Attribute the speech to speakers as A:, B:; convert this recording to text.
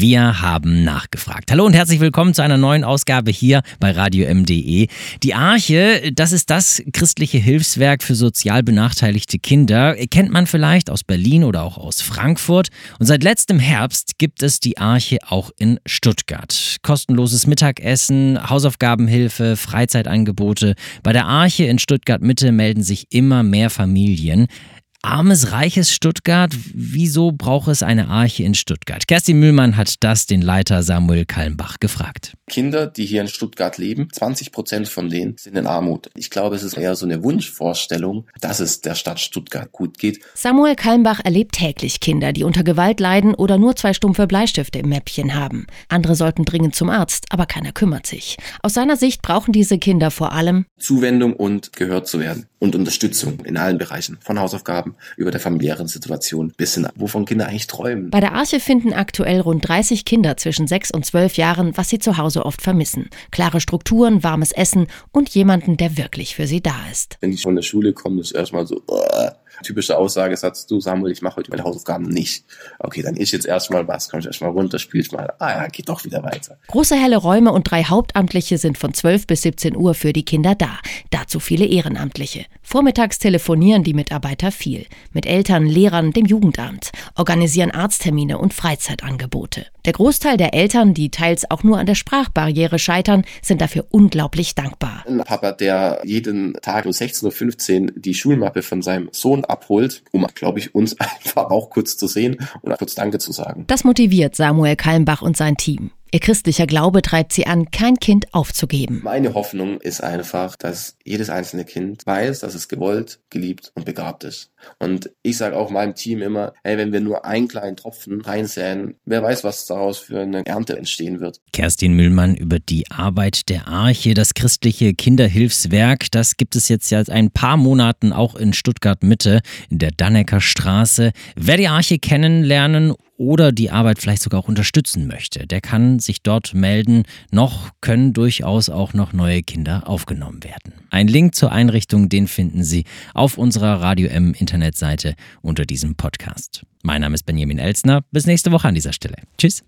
A: Wir haben nachgefragt. Hallo und herzlich willkommen zu einer neuen Ausgabe hier bei Radio MDE. Die Arche, das ist das christliche Hilfswerk für sozial benachteiligte Kinder. Kennt man vielleicht aus Berlin oder auch aus Frankfurt. Und seit letztem Herbst gibt es die Arche auch in Stuttgart. Kostenloses Mittagessen, Hausaufgabenhilfe, Freizeitangebote. Bei der Arche in Stuttgart Mitte melden sich immer mehr Familien. Armes, reiches Stuttgart, wieso braucht es eine Arche in Stuttgart? Kerstin Mühlmann hat das den Leiter Samuel Kalmbach gefragt.
B: Kinder, die hier in Stuttgart leben, 20 Prozent von denen sind in Armut. Ich glaube, es ist eher so eine Wunschvorstellung, dass es der Stadt Stuttgart gut geht.
C: Samuel Kalmbach erlebt täglich Kinder, die unter Gewalt leiden oder nur zwei stumpfe Bleistifte im Mäppchen haben. Andere sollten dringend zum Arzt, aber keiner kümmert sich. Aus seiner Sicht brauchen diese Kinder vor allem
B: Zuwendung und gehört zu werden und Unterstützung in allen Bereichen, von Hausaufgaben über der familiären Situation bis hin, wovon Kinder eigentlich träumen.
C: Bei der Arche finden aktuell rund 30 Kinder zwischen 6 und 12 Jahren, was sie zu Hause oft vermissen. Klare Strukturen, warmes Essen und jemanden, der wirklich für sie da ist.
B: Wenn die von der Schule kommen, ist erstmal so, uh, typische Aussagesatz, du Samuel, ich mache heute meine Hausaufgaben nicht. Okay, dann ich jetzt erstmal was, komm ich erstmal runter, spiel ich mal. Ah ja, geht doch wieder weiter.
C: Große helle Räume und drei Hauptamtliche sind von 12 bis 17 Uhr für die Kinder da. Dazu viele Ehrenamtliche. Vormittags telefonieren die Mitarbeiter viel. Mit Eltern, Lehrern, dem Jugendamt. Organisieren Arzttermine und Freizeitangebote. Der Großteil der Eltern, die teils auch nur an der Sprachbarriere scheitern, sind dafür unglaublich dankbar.
B: Ein Papa, der jeden Tag um 16.15 Uhr die Schulmappe von seinem Sohn abholt, um, glaube ich, uns einfach auch kurz zu sehen und kurz Danke zu sagen.
C: Das motiviert Samuel Kalmbach und sein Team. Ihr christlicher Glaube treibt sie an, kein Kind aufzugeben.
B: Meine Hoffnung ist einfach, dass jedes einzelne Kind weiß, dass es gewollt, geliebt und begabt ist. Und ich sage auch meinem Team immer, hey, wenn wir nur einen kleinen Tropfen reinsäen, wer weiß, was daraus für eine Ernte entstehen wird.
A: Kerstin Müllmann über die Arbeit der Arche, das christliche Kinderhilfswerk. Das gibt es jetzt seit ein paar Monaten auch in Stuttgart Mitte, in der Dannecker Straße. Wer die Arche kennenlernen oder die Arbeit vielleicht sogar auch unterstützen möchte, der kann sich dort melden. Noch können durchaus auch noch neue Kinder aufgenommen werden. Ein Link zur Einrichtung, den finden Sie auf unserer Radio M Internetseite unter diesem Podcast. Mein Name ist Benjamin Elsner. Bis nächste Woche an dieser Stelle. Tschüss.